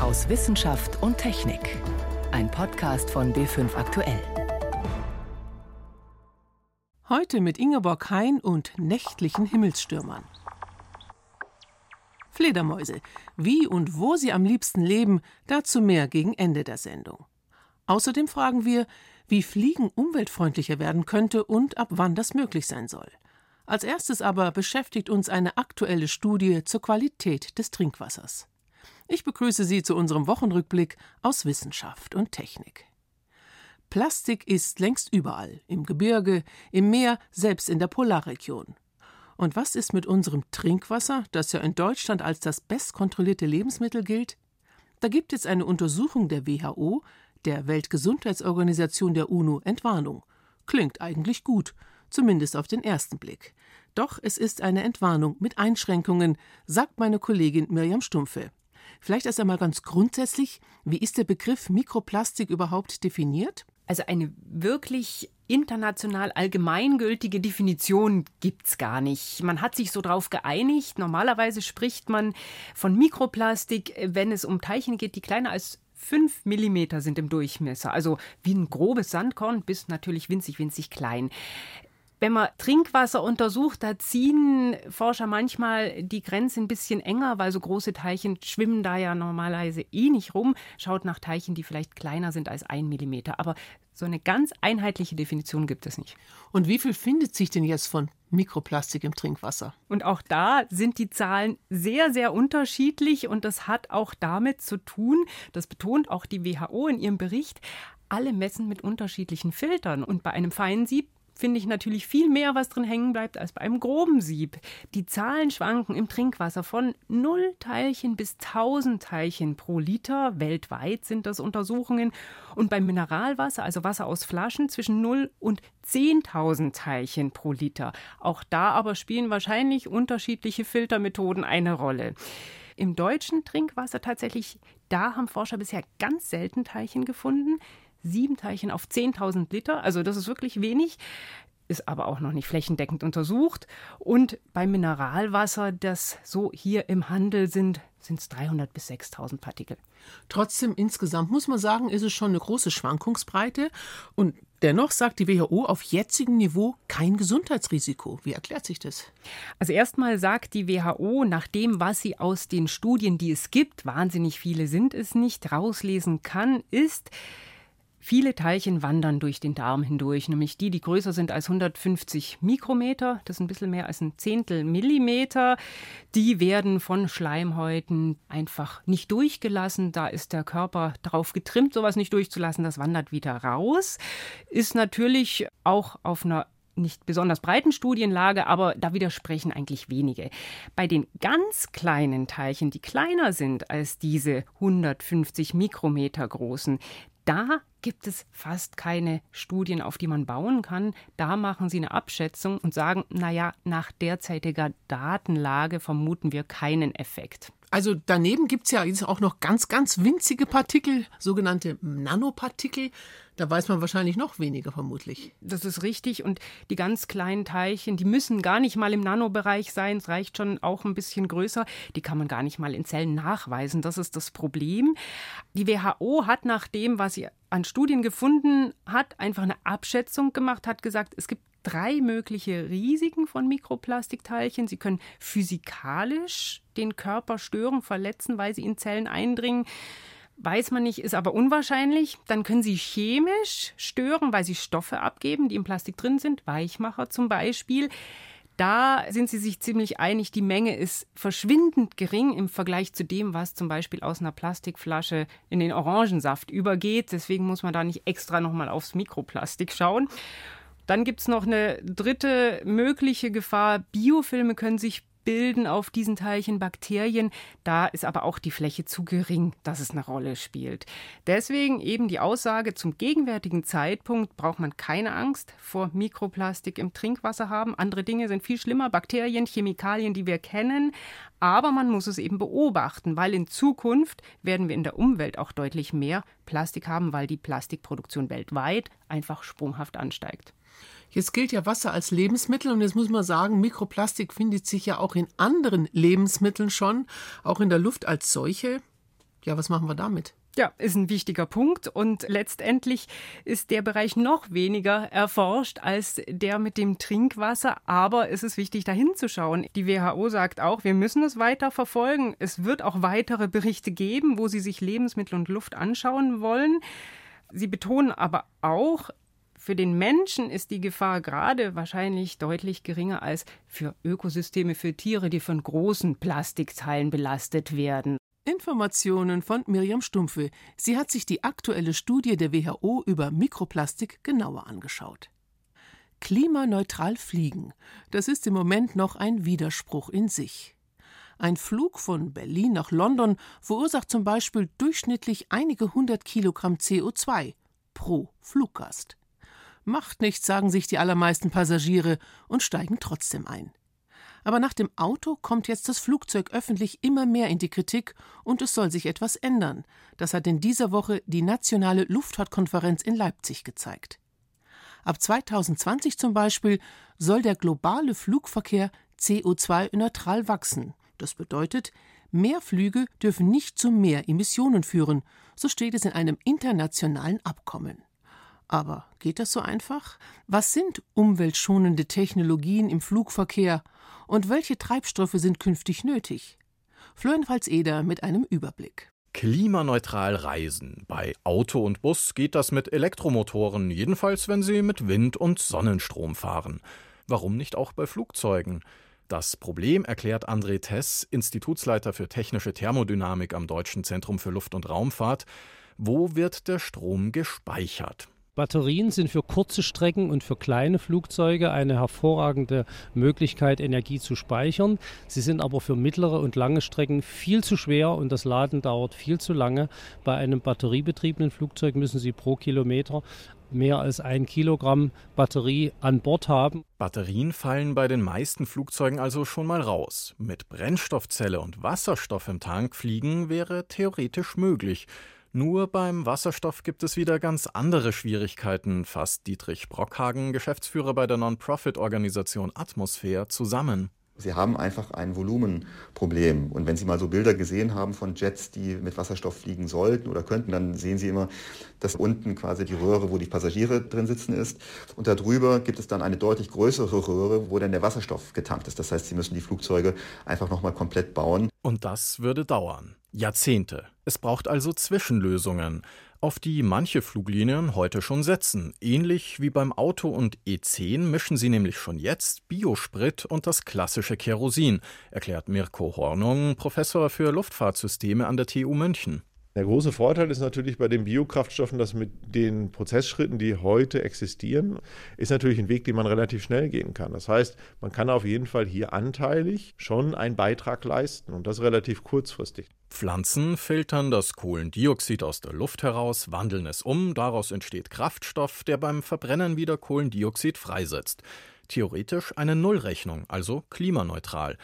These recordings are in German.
aus Wissenschaft und Technik. Ein Podcast von B5 Aktuell. Heute mit Ingeborg Hein und nächtlichen Himmelsstürmern. Fledermäuse. Wie und wo sie am liebsten leben, dazu mehr gegen Ende der Sendung. Außerdem fragen wir, wie Fliegen umweltfreundlicher werden könnte und ab wann das möglich sein soll. Als erstes aber beschäftigt uns eine aktuelle Studie zur Qualität des Trinkwassers. Ich begrüße Sie zu unserem Wochenrückblick aus Wissenschaft und Technik. Plastik ist längst überall, im Gebirge, im Meer, selbst in der Polarregion. Und was ist mit unserem Trinkwasser, das ja in Deutschland als das bestkontrollierte Lebensmittel gilt? Da gibt es eine Untersuchung der WHO, der Weltgesundheitsorganisation der UNO, Entwarnung. Klingt eigentlich gut, zumindest auf den ersten Blick. Doch es ist eine Entwarnung mit Einschränkungen, sagt meine Kollegin Mirjam Stumpfe. Vielleicht erst einmal ganz grundsätzlich, wie ist der Begriff Mikroplastik überhaupt definiert? Also eine wirklich international allgemeingültige Definition gibt es gar nicht. Man hat sich so darauf geeinigt. Normalerweise spricht man von Mikroplastik, wenn es um Teilchen geht, die kleiner als 5 mm sind im Durchmesser. Also wie ein grobes Sandkorn bis natürlich winzig, winzig klein. Wenn man Trinkwasser untersucht, da ziehen Forscher manchmal die Grenze ein bisschen enger, weil so große Teilchen schwimmen da ja normalerweise eh nicht rum. Schaut nach Teilchen, die vielleicht kleiner sind als ein Millimeter. Aber so eine ganz einheitliche Definition gibt es nicht. Und wie viel findet sich denn jetzt von Mikroplastik im Trinkwasser? Und auch da sind die Zahlen sehr, sehr unterschiedlich. Und das hat auch damit zu tun, das betont auch die WHO in ihrem Bericht, alle messen mit unterschiedlichen Filtern. Und bei einem feinen Sieb finde ich natürlich viel mehr, was drin hängen bleibt, als bei einem groben Sieb. Die Zahlen schwanken im Trinkwasser von 0 Teilchen bis 1000 Teilchen pro Liter. Weltweit sind das Untersuchungen. Und beim Mineralwasser, also Wasser aus Flaschen, zwischen 0 und 10.000 Teilchen pro Liter. Auch da aber spielen wahrscheinlich unterschiedliche Filtermethoden eine Rolle. Im deutschen Trinkwasser tatsächlich, da haben Forscher bisher ganz selten Teilchen gefunden sieben Teilchen auf 10.000 Liter. Also das ist wirklich wenig ist aber auch noch nicht flächendeckend untersucht. Und beim Mineralwasser, das so hier im Handel sind, sind es 300 bis 6000 Partikel. Trotzdem insgesamt muss man sagen, ist es schon eine große Schwankungsbreite. Und dennoch sagt die WHO auf jetzigem Niveau kein Gesundheitsrisiko. Wie erklärt sich das? Also erstmal sagt die WHO, nach dem, was sie aus den Studien, die es gibt, wahnsinnig viele sind es nicht, rauslesen kann, ist, Viele Teilchen wandern durch den Darm hindurch, nämlich die, die größer sind als 150 Mikrometer, das ist ein bisschen mehr als ein Zehntel Millimeter. Die werden von Schleimhäuten einfach nicht durchgelassen. Da ist der Körper darauf getrimmt, sowas nicht durchzulassen. Das wandert wieder raus. Ist natürlich auch auf einer nicht besonders breiten Studienlage, aber da widersprechen eigentlich wenige. Bei den ganz kleinen Teilchen, die kleiner sind als diese 150 Mikrometer großen, da gibt es fast keine Studien, auf die man bauen kann. Da machen sie eine Abschätzung und sagen, naja, nach derzeitiger Datenlage vermuten wir keinen Effekt. Also daneben gibt es ja jetzt auch noch ganz, ganz winzige Partikel, sogenannte Nanopartikel. Da weiß man wahrscheinlich noch weniger vermutlich. Das ist richtig. Und die ganz kleinen Teilchen, die müssen gar nicht mal im Nanobereich sein. Es reicht schon auch ein bisschen größer. Die kann man gar nicht mal in Zellen nachweisen. Das ist das Problem. Die WHO hat nach dem, was sie an Studien gefunden hat, einfach eine Abschätzung gemacht, hat gesagt, es gibt drei mögliche Risiken von Mikroplastikteilchen. Sie können physikalisch den Körper stören, verletzen, weil sie in Zellen eindringen. Weiß man nicht, ist aber unwahrscheinlich. Dann können sie chemisch stören, weil sie Stoffe abgeben, die im Plastik drin sind, Weichmacher zum Beispiel. Da sind sie sich ziemlich einig, die Menge ist verschwindend gering im Vergleich zu dem, was zum Beispiel aus einer Plastikflasche in den Orangensaft übergeht. Deswegen muss man da nicht extra nochmal aufs Mikroplastik schauen. Dann gibt es noch eine dritte mögliche Gefahr. Biofilme können sich bilden auf diesen Teilchen Bakterien. Da ist aber auch die Fläche zu gering, dass es eine Rolle spielt. Deswegen eben die Aussage, zum gegenwärtigen Zeitpunkt braucht man keine Angst vor Mikroplastik im Trinkwasser haben. Andere Dinge sind viel schlimmer, Bakterien, Chemikalien, die wir kennen. Aber man muss es eben beobachten, weil in Zukunft werden wir in der Umwelt auch deutlich mehr Plastik haben, weil die Plastikproduktion weltweit einfach sprunghaft ansteigt. Jetzt gilt ja Wasser als Lebensmittel und jetzt muss man sagen, Mikroplastik findet sich ja auch in anderen Lebensmitteln schon, auch in der Luft als solche. Ja, was machen wir damit? Ja, ist ein wichtiger Punkt und letztendlich ist der Bereich noch weniger erforscht als der mit dem Trinkwasser, aber es ist wichtig dahin zu schauen. Die WHO sagt auch, wir müssen es weiter verfolgen. Es wird auch weitere Berichte geben, wo sie sich Lebensmittel und Luft anschauen wollen. Sie betonen aber auch, für den Menschen ist die Gefahr gerade wahrscheinlich deutlich geringer als für Ökosysteme, für Tiere, die von großen Plastikteilen belastet werden. Informationen von Miriam Stumpfe. Sie hat sich die aktuelle Studie der WHO über Mikroplastik genauer angeschaut. Klimaneutral fliegen, das ist im Moment noch ein Widerspruch in sich. Ein Flug von Berlin nach London verursacht zum Beispiel durchschnittlich einige hundert Kilogramm CO2 pro Fluggast. Macht nichts, sagen sich die allermeisten Passagiere und steigen trotzdem ein. Aber nach dem Auto kommt jetzt das Flugzeug öffentlich immer mehr in die Kritik und es soll sich etwas ändern. Das hat in dieser Woche die Nationale Luftfahrtkonferenz in Leipzig gezeigt. Ab 2020 zum Beispiel soll der globale Flugverkehr CO2-neutral wachsen. Das bedeutet, mehr Flüge dürfen nicht zu mehr Emissionen führen, so steht es in einem internationalen Abkommen. Aber geht das so einfach? Was sind umweltschonende Technologien im Flugverkehr und welche Treibstoffe sind künftig nötig? Florian Pfalz-Eder mit einem Überblick. Klimaneutral reisen. Bei Auto und Bus geht das mit Elektromotoren, jedenfalls wenn sie mit Wind und Sonnenstrom fahren. Warum nicht auch bei Flugzeugen? Das Problem erklärt André Tess, Institutsleiter für technische Thermodynamik am Deutschen Zentrum für Luft- und Raumfahrt. Wo wird der Strom gespeichert? Batterien sind für kurze Strecken und für kleine Flugzeuge eine hervorragende Möglichkeit, Energie zu speichern. Sie sind aber für mittlere und lange Strecken viel zu schwer und das Laden dauert viel zu lange. Bei einem batteriebetriebenen Flugzeug müssen Sie pro Kilometer mehr als ein Kilogramm Batterie an Bord haben. Batterien fallen bei den meisten Flugzeugen also schon mal raus. Mit Brennstoffzelle und Wasserstoff im Tank fliegen wäre theoretisch möglich. Nur beim Wasserstoff gibt es wieder ganz andere Schwierigkeiten, fasst Dietrich Brockhagen, Geschäftsführer bei der Non-Profit-Organisation Atmosphäre, zusammen. Sie haben einfach ein Volumenproblem. Und wenn Sie mal so Bilder gesehen haben von Jets, die mit Wasserstoff fliegen sollten oder könnten, dann sehen Sie immer, dass unten quasi die Röhre, wo die Passagiere drin sitzen, ist. Und darüber gibt es dann eine deutlich größere Röhre, wo dann der Wasserstoff getankt ist. Das heißt, Sie müssen die Flugzeuge einfach nochmal komplett bauen. Und das würde dauern. Jahrzehnte. Es braucht also Zwischenlösungen auf die manche Fluglinien heute schon setzen. Ähnlich wie beim Auto und E10 mischen sie nämlich schon jetzt Biosprit und das klassische Kerosin, erklärt Mirko Hornung, Professor für Luftfahrtsysteme an der TU München. Der große Vorteil ist natürlich bei den Biokraftstoffen, dass mit den Prozessschritten, die heute existieren, ist natürlich ein Weg, den man relativ schnell gehen kann. Das heißt, man kann auf jeden Fall hier anteilig schon einen Beitrag leisten und das relativ kurzfristig. Pflanzen filtern das Kohlendioxid aus der Luft heraus, wandeln es um, daraus entsteht Kraftstoff, der beim Verbrennen wieder Kohlendioxid freisetzt. Theoretisch eine Nullrechnung, also klimaneutral.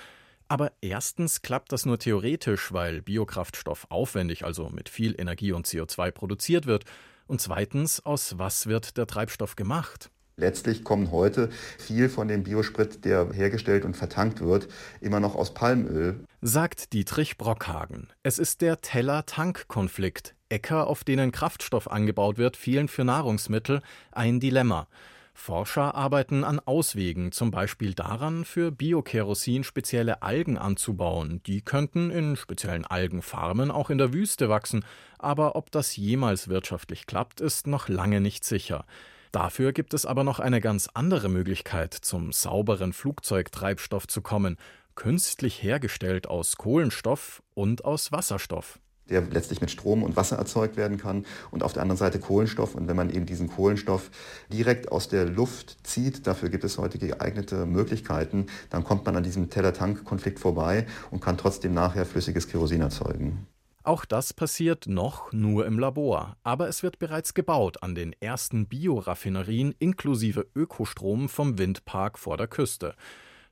Aber erstens klappt das nur theoretisch, weil Biokraftstoff aufwendig, also mit viel Energie und CO2 produziert wird. Und zweitens, aus was wird der Treibstoff gemacht? Letztlich kommt heute viel von dem Biosprit, der hergestellt und vertankt wird, immer noch aus Palmöl. Sagt Dietrich Brockhagen. Es ist der Teller-Tank-Konflikt. Äcker, auf denen Kraftstoff angebaut wird, fehlen für Nahrungsmittel ein Dilemma. Forscher arbeiten an Auswegen, zum Beispiel daran, für Biokerosin spezielle Algen anzubauen. Die könnten in speziellen Algenfarmen auch in der Wüste wachsen, aber ob das jemals wirtschaftlich klappt, ist noch lange nicht sicher. Dafür gibt es aber noch eine ganz andere Möglichkeit, zum sauberen Flugzeugtreibstoff zu kommen, künstlich hergestellt aus Kohlenstoff und aus Wasserstoff der letztlich mit Strom und Wasser erzeugt werden kann und auf der anderen Seite Kohlenstoff. Und wenn man eben diesen Kohlenstoff direkt aus der Luft zieht, dafür gibt es heute geeignete Möglichkeiten, dann kommt man an diesem Teller-Tank-Konflikt vorbei und kann trotzdem nachher flüssiges Kerosin erzeugen. Auch das passiert noch nur im Labor, aber es wird bereits gebaut an den ersten Bioraffinerien inklusive Ökostrom vom Windpark vor der Küste.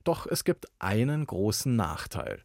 Doch es gibt einen großen Nachteil.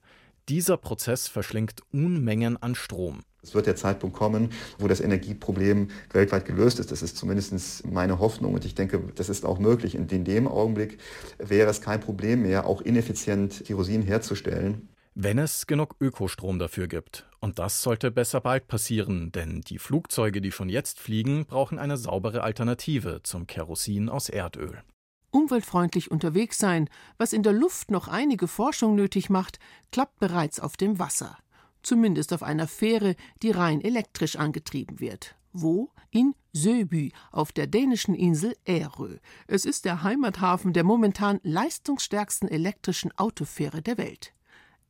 Dieser Prozess verschlingt Unmengen an Strom. Es wird der Zeitpunkt kommen, wo das Energieproblem weltweit gelöst ist. Das ist zumindest meine Hoffnung und ich denke, das ist auch möglich. Und in dem Augenblick wäre es kein Problem mehr, auch ineffizient Kerosin herzustellen. Wenn es genug Ökostrom dafür gibt. Und das sollte besser bald passieren, denn die Flugzeuge, die schon jetzt fliegen, brauchen eine saubere Alternative zum Kerosin aus Erdöl. Umweltfreundlich unterwegs sein, was in der Luft noch einige Forschung nötig macht, klappt bereits auf dem Wasser. Zumindest auf einer Fähre, die rein elektrisch angetrieben wird. Wo? In Söby, auf der dänischen Insel Ärö. Es ist der Heimathafen der momentan leistungsstärksten elektrischen Autofähre der Welt.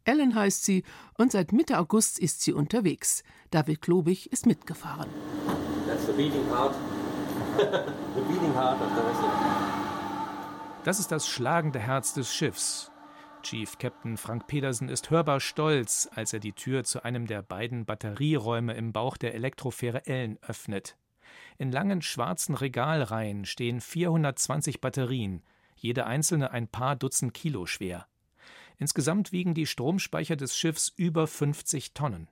Ellen heißt sie und seit Mitte August ist sie unterwegs. David Klobig ist mitgefahren. Das ist das schlagende Herz des Schiffs. Chief Captain Frank Pedersen ist hörbar stolz, als er die Tür zu einem der beiden Batterieräume im Bauch der Elektrofähre Ellen öffnet. In langen schwarzen Regalreihen stehen 420 Batterien, jede einzelne ein paar Dutzend Kilo schwer. Insgesamt wiegen die Stromspeicher des Schiffs über 50 Tonnen.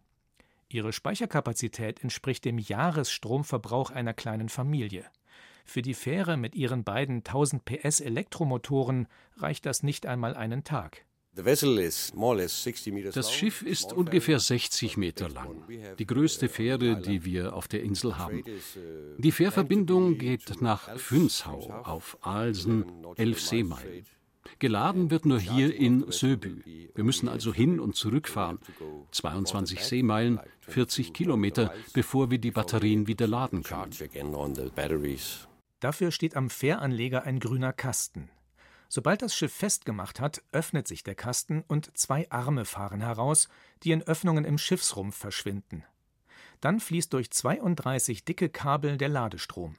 Ihre Speicherkapazität entspricht dem Jahresstromverbrauch einer kleinen Familie. Für die Fähre mit ihren beiden 1000 PS Elektromotoren reicht das nicht einmal einen Tag. Das Schiff ist ungefähr 60 Meter lang, die größte Fähre, die wir auf der Insel haben. Die Fährverbindung geht nach Fünshau auf Alsen, elf Seemeilen. Geladen wird nur hier in Söbü. Wir müssen also hin und zurückfahren. 22 Seemeilen, 40 Kilometer, bevor wir die Batterien wieder laden können. Dafür steht am Fähranleger ein grüner Kasten. Sobald das Schiff festgemacht hat, öffnet sich der Kasten und zwei Arme fahren heraus, die in Öffnungen im Schiffsrumpf verschwinden. Dann fließt durch 32 dicke Kabel der Ladestrom.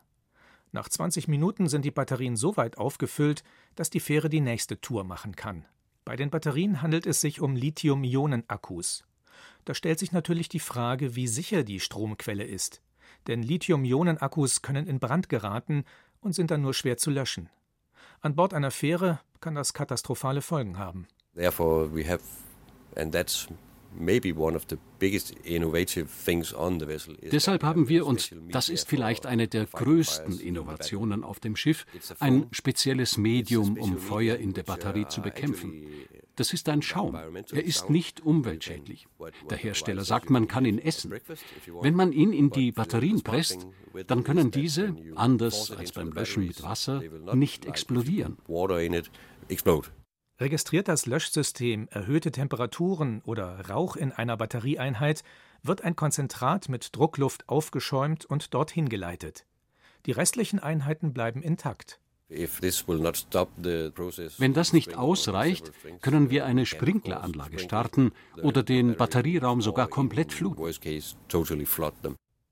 Nach 20 Minuten sind die Batterien so weit aufgefüllt, dass die Fähre die nächste Tour machen kann. Bei den Batterien handelt es sich um Lithium-Ionen-Akkus. Da stellt sich natürlich die Frage, wie sicher die Stromquelle ist. Denn Lithium-Ionen-Akkus können in Brand geraten und sind dann nur schwer zu löschen. An Bord einer Fähre kann das katastrophale Folgen haben. Therefore we have and that's Deshalb haben wir, und das ist vielleicht eine der größten Innovationen auf dem Schiff, ein spezielles Medium, um Feuer in der Batterie zu bekämpfen. Das ist ein Schaum. Er ist nicht umweltschädlich. Der Hersteller sagt, man kann ihn essen. Wenn man ihn in die Batterien presst, dann können diese, anders als beim Löschen mit Wasser, nicht explodieren. Registriert das Löschsystem erhöhte Temperaturen oder Rauch in einer Batterieeinheit, wird ein Konzentrat mit Druckluft aufgeschäumt und dorthin geleitet. Die restlichen Einheiten bleiben intakt. Wenn das nicht ausreicht, können wir eine Sprinkleranlage starten oder den Batterieraum sogar komplett fluten.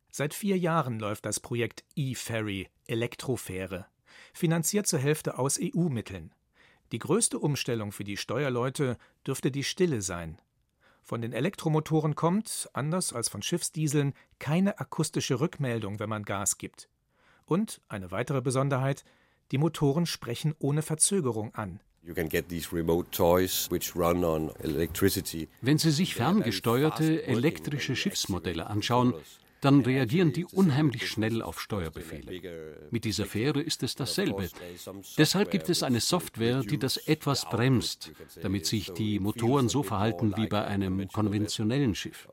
Seit vier Jahren läuft das Projekt E-Ferry, Elektrofähre, finanziert zur Hälfte aus EU-Mitteln. Die größte Umstellung für die Steuerleute dürfte die Stille sein. Von den Elektromotoren kommt, anders als von Schiffsdieseln, keine akustische Rückmeldung, wenn man Gas gibt. Und eine weitere Besonderheit, die Motoren sprechen ohne Verzögerung an. Wenn Sie sich ferngesteuerte elektrische Schiffsmodelle anschauen, dann reagieren die unheimlich schnell auf Steuerbefehle. Mit dieser Fähre ist es dasselbe. Deshalb gibt es eine Software, die das etwas bremst, damit sich die Motoren so verhalten wie bei einem konventionellen Schiff.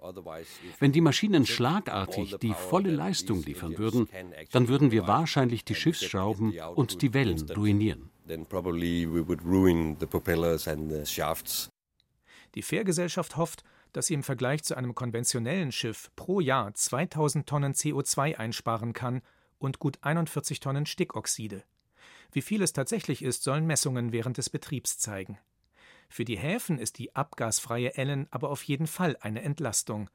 Wenn die Maschinen schlagartig die volle Leistung liefern würden, dann würden wir wahrscheinlich die Schiffsschrauben und die Wellen ruinieren. Die Fährgesellschaft hofft, dass sie im Vergleich zu einem konventionellen Schiff pro Jahr 2000 Tonnen CO2 einsparen kann und gut 41 Tonnen Stickoxide. Wie viel es tatsächlich ist, sollen Messungen während des Betriebs zeigen. Für die Häfen ist die abgasfreie Ellen aber auf jeden Fall eine Entlastung,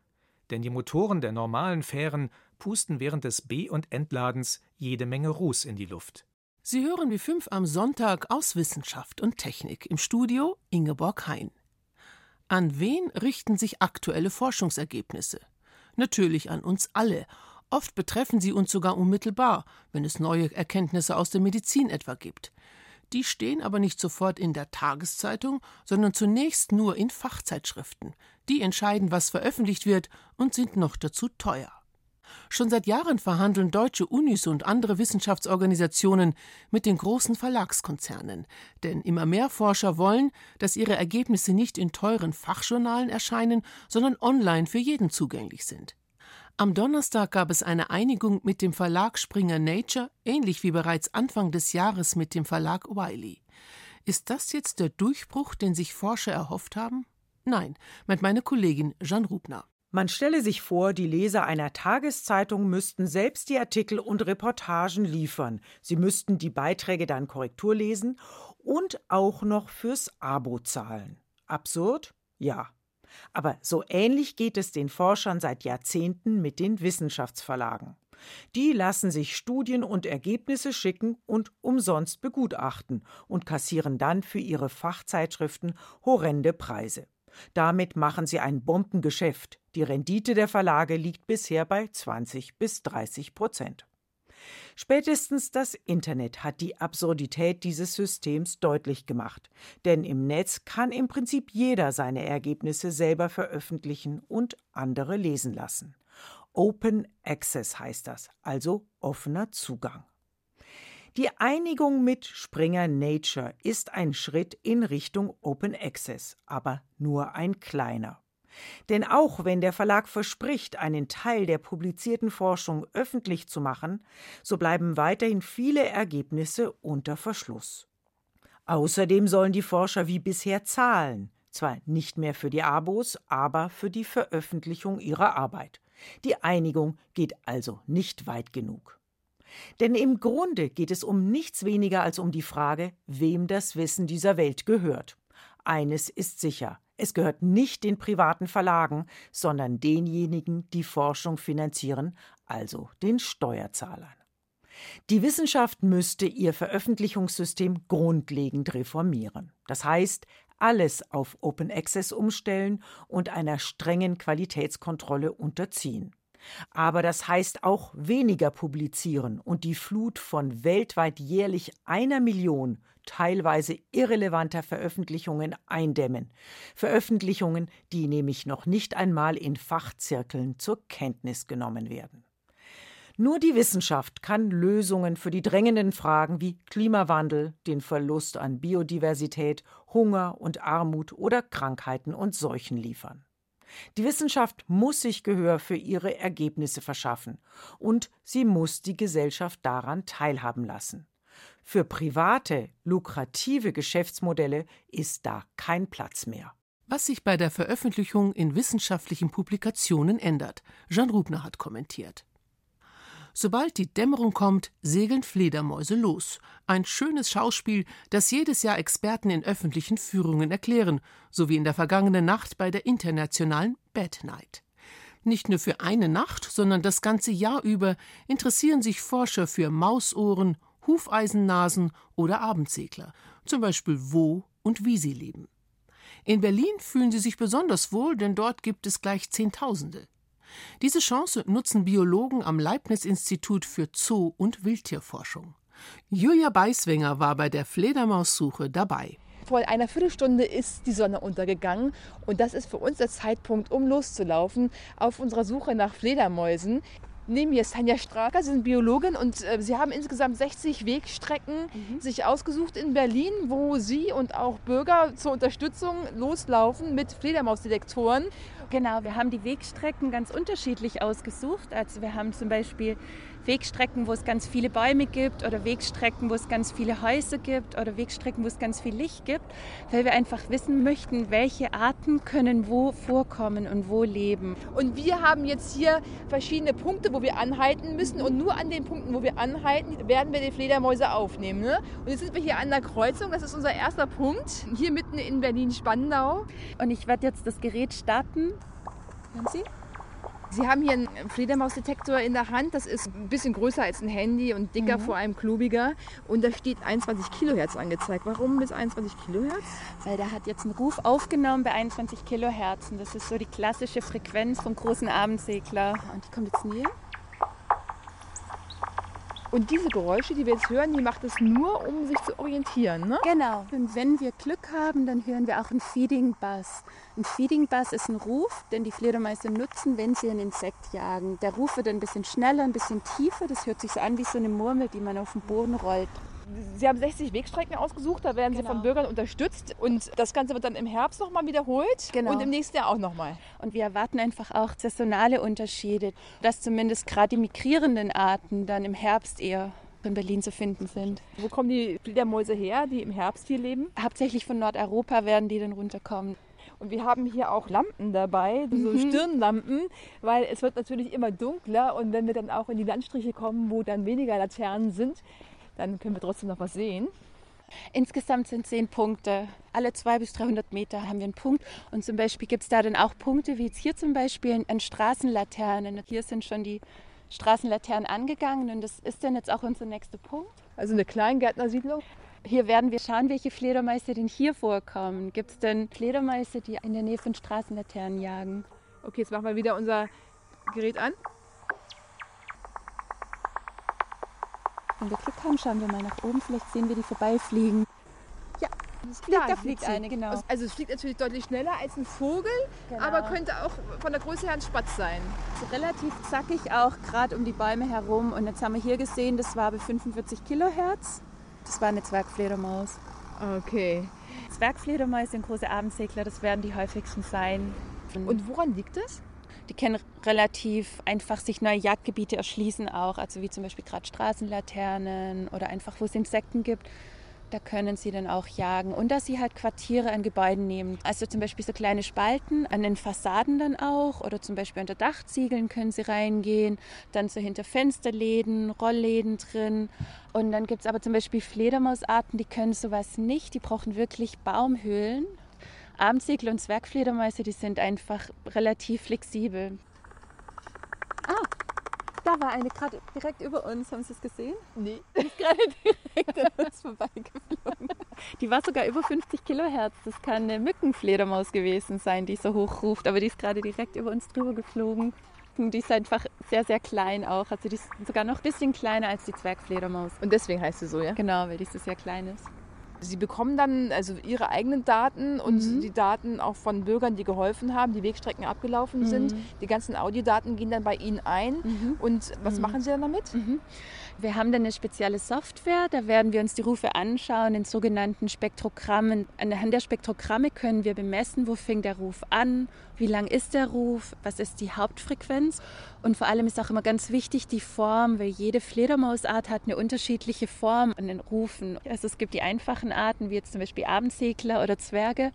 denn die Motoren der normalen Fähren pusten während des Be- und Entladens jede Menge Ruß in die Luft. Sie hören wie fünf am Sonntag aus Wissenschaft und Technik im Studio Ingeborg Hein. An wen richten sich aktuelle Forschungsergebnisse? Natürlich an uns alle. Oft betreffen sie uns sogar unmittelbar, wenn es neue Erkenntnisse aus der Medizin etwa gibt. Die stehen aber nicht sofort in der Tageszeitung, sondern zunächst nur in Fachzeitschriften. Die entscheiden, was veröffentlicht wird und sind noch dazu teuer. Schon seit Jahren verhandeln deutsche Unis und andere Wissenschaftsorganisationen mit den großen Verlagskonzernen. Denn immer mehr Forscher wollen, dass ihre Ergebnisse nicht in teuren Fachjournalen erscheinen, sondern online für jeden zugänglich sind. Am Donnerstag gab es eine Einigung mit dem Verlag Springer Nature, ähnlich wie bereits Anfang des Jahres mit dem Verlag Wiley. Ist das jetzt der Durchbruch, den sich Forscher erhofft haben? Nein, meint meine Kollegin Jeanne Rubner. Man stelle sich vor, die Leser einer Tageszeitung müssten selbst die Artikel und Reportagen liefern. Sie müssten die Beiträge dann Korrektur lesen und auch noch fürs Abo zahlen. Absurd? Ja. Aber so ähnlich geht es den Forschern seit Jahrzehnten mit den Wissenschaftsverlagen. Die lassen sich Studien und Ergebnisse schicken und umsonst begutachten und kassieren dann für ihre Fachzeitschriften horrende Preise. Damit machen sie ein Bombengeschäft. Die Rendite der Verlage liegt bisher bei 20 bis 30 Prozent. Spätestens das Internet hat die Absurdität dieses Systems deutlich gemacht. Denn im Netz kann im Prinzip jeder seine Ergebnisse selber veröffentlichen und andere lesen lassen. Open Access heißt das, also offener Zugang. Die Einigung mit Springer Nature ist ein Schritt in Richtung Open Access, aber nur ein kleiner. Denn auch wenn der Verlag verspricht, einen Teil der publizierten Forschung öffentlich zu machen, so bleiben weiterhin viele Ergebnisse unter Verschluss. Außerdem sollen die Forscher wie bisher zahlen, zwar nicht mehr für die Abos, aber für die Veröffentlichung ihrer Arbeit. Die Einigung geht also nicht weit genug. Denn im Grunde geht es um nichts weniger als um die Frage, wem das Wissen dieser Welt gehört. Eines ist sicher, es gehört nicht den privaten Verlagen, sondern denjenigen, die Forschung finanzieren, also den Steuerzahlern. Die Wissenschaft müsste ihr Veröffentlichungssystem grundlegend reformieren. Das heißt, alles auf Open Access umstellen und einer strengen Qualitätskontrolle unterziehen. Aber das heißt auch weniger publizieren und die Flut von weltweit jährlich einer Million teilweise irrelevanter Veröffentlichungen eindämmen. Veröffentlichungen, die nämlich noch nicht einmal in Fachzirkeln zur Kenntnis genommen werden. Nur die Wissenschaft kann Lösungen für die drängenden Fragen wie Klimawandel, den Verlust an Biodiversität, Hunger und Armut oder Krankheiten und Seuchen liefern. Die Wissenschaft muss sich Gehör für ihre Ergebnisse verschaffen und sie muss die Gesellschaft daran teilhaben lassen. Für private, lukrative Geschäftsmodelle ist da kein Platz mehr. Was sich bei der Veröffentlichung in wissenschaftlichen Publikationen ändert, Jean Rubner hat kommentiert. Sobald die Dämmerung kommt, segeln Fledermäuse los. Ein schönes Schauspiel, das jedes Jahr Experten in öffentlichen Führungen erklären, so wie in der vergangenen Nacht bei der internationalen Bad Night. Nicht nur für eine Nacht, sondern das ganze Jahr über interessieren sich Forscher für Mausohren, Hufeisennasen oder Abendsegler, zum Beispiel wo und wie sie leben. In Berlin fühlen sie sich besonders wohl, denn dort gibt es gleich Zehntausende. Diese Chance nutzen Biologen am Leibniz-Institut für Zoo- und Wildtierforschung. Julia Beiswinger war bei der Fledermaussuche dabei. Vor einer Viertelstunde ist die Sonne untergegangen und das ist für uns der Zeitpunkt, um loszulaufen auf unserer Suche nach Fledermäusen. Neben mir ist Tanja Straker, Sie sind Biologin und äh, Sie haben insgesamt 60 Wegstrecken mhm. sich ausgesucht in Berlin, wo Sie und auch Bürger zur Unterstützung loslaufen mit Fledermausdetektoren. Genau, wir haben die Wegstrecken ganz unterschiedlich ausgesucht. Also wir haben zum Beispiel Wegstrecken, wo es ganz viele Bäume gibt oder Wegstrecken, wo es ganz viele Häuser gibt oder Wegstrecken, wo es ganz viel Licht gibt, weil wir einfach wissen möchten, welche Arten können wo vorkommen und wo leben. Und wir haben jetzt hier verschiedene Punkte, wo wir anhalten müssen und nur an den Punkten, wo wir anhalten, werden wir die Fledermäuse aufnehmen. Ne? Und jetzt sind wir hier an der Kreuzung, das ist unser erster Punkt, hier mitten in Berlin-Spandau. Und ich werde jetzt das Gerät starten. Hören Sie? Sie haben hier einen Fledermausdetektor in der Hand. Das ist ein bisschen größer als ein Handy und dicker, mhm. vor allem klubiger. Und da steht 21 Kilohertz angezeigt. Warum bis 21 Kilohertz? Weil der hat jetzt einen Ruf aufgenommen bei 21 Kilohertz. Und das ist so die klassische Frequenz vom großen Abendsegler. Und die kommt jetzt näher. Und diese Geräusche, die wir jetzt hören, die macht es nur, um sich zu orientieren, ne? Genau. Und wenn wir Glück haben, dann hören wir auch einen Feeding Buzz. Ein Feeding Buzz ist ein Ruf, den die Fledermäuse nutzen, wenn sie ein Insekt jagen. Der Ruf wird ein bisschen schneller, ein bisschen tiefer. Das hört sich so an wie so eine Murmel, die man auf den Boden rollt. Sie haben 60 Wegstrecken ausgesucht, da werden genau. Sie von Bürgern unterstützt und das Ganze wird dann im Herbst nochmal wiederholt genau. und im nächsten Jahr auch nochmal. Und wir erwarten einfach auch saisonale Unterschiede, dass zumindest gerade die migrierenden Arten dann im Herbst eher in Berlin zu finden sind. Wo kommen die Fledermäuse her, die im Herbst hier leben? Hauptsächlich von Nordeuropa werden die dann runterkommen. Und wir haben hier auch Lampen dabei, so mhm. Stirnlampen, weil es wird natürlich immer dunkler und wenn wir dann auch in die Landstriche kommen, wo dann weniger Laternen sind, dann können wir trotzdem noch was sehen. Insgesamt sind zehn Punkte. Alle 200 bis 300 Meter haben wir einen Punkt. Und zum Beispiel gibt es da dann auch Punkte, wie jetzt hier zum Beispiel an Straßenlaternen. Hier sind schon die Straßenlaternen angegangen und das ist dann jetzt auch unser nächster Punkt. Also eine Kleingärtnersiedlung. Hier werden wir schauen, welche Fledermäuse denn hier vorkommen. Gibt es denn Fledermäuse, die in der Nähe von Straßenlaternen jagen? Okay, jetzt machen wir wieder unser Gerät an. Wenn wir Glück haben, schauen wir mal nach oben. Vielleicht sehen wir die vorbeifliegen. Ja, Klar, da fliegt eine, genau. Also es fliegt natürlich deutlich schneller als ein Vogel, genau. aber könnte auch von der Größe her ein Spatz sein. Relativ zackig auch, gerade um die Bäume herum. Und jetzt haben wir hier gesehen, das war bei 45 Kilohertz. Das war eine Zwergfledermaus. Okay. Zwergfledermäuse und große Abendsegler, das werden die häufigsten sein. Und woran liegt das? Die können relativ einfach sich neue Jagdgebiete erschließen auch, also wie zum Beispiel gerade Straßenlaternen oder einfach, wo es Insekten gibt. Da können sie dann auch jagen. Und dass sie halt Quartiere an Gebäuden nehmen. Also zum Beispiel so kleine Spalten an den Fassaden dann auch. Oder zum Beispiel unter Dachziegeln können sie reingehen. Dann so hinter Fensterläden, Rollläden drin. Und dann gibt es aber zum Beispiel Fledermausarten, die können sowas nicht. Die brauchen wirklich Baumhöhlen. Abendsegler und Zwergfledermäuse, die sind einfach relativ flexibel. Ah, da war eine gerade direkt über uns. Haben Sie es gesehen? Nee. Die ist gerade direkt an uns vorbeigeflogen. Die war sogar über 50 Kilohertz. Das kann eine Mückenfledermaus gewesen sein, die so hoch ruft. Aber die ist gerade direkt über uns drüber geflogen. Die ist einfach sehr, sehr klein auch. Also die ist sogar noch ein bisschen kleiner als die Zwergfledermaus. Und deswegen heißt sie so, ja? Genau, weil die so sehr klein ist. Sie bekommen dann also ihre eigenen Daten und mhm. die Daten auch von Bürgern, die geholfen haben, die Wegstrecken abgelaufen mhm. sind. Die ganzen Audiodaten gehen dann bei Ihnen ein. Mhm. Und was mhm. machen Sie dann damit? Wir haben dann eine spezielle Software, da werden wir uns die Rufe anschauen in sogenannten Spektrogrammen. Anhand der Spektrogramme können wir bemessen, wo fängt der Ruf an, wie lang ist der Ruf, was ist die Hauptfrequenz und vor allem ist auch immer ganz wichtig die Form, weil jede Fledermausart hat eine unterschiedliche Form an den Rufen. Also es gibt die einfachen Arten, wie jetzt zum Beispiel Abendsegler oder Zwerge.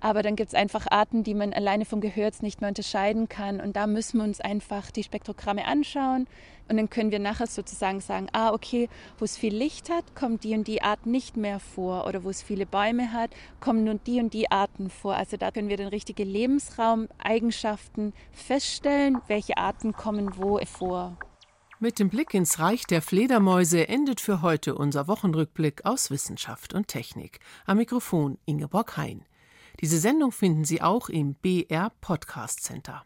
Aber dann gibt es einfach Arten, die man alleine vom Gehör nicht mehr unterscheiden kann. Und da müssen wir uns einfach die Spektrogramme anschauen. Und dann können wir nachher sozusagen sagen, ah, okay, wo es viel Licht hat, kommt die und die Art nicht mehr vor. Oder wo es viele Bäume hat, kommen nun die und die Arten vor. Also da können wir den richtigen Lebensraumeigenschaften feststellen, welche Arten kommen wo vor. Mit dem Blick ins Reich der Fledermäuse endet für heute unser Wochenrückblick aus Wissenschaft und Technik. Am Mikrofon Ingeborg Hein. Diese Sendung finden Sie auch im BR Podcast Center.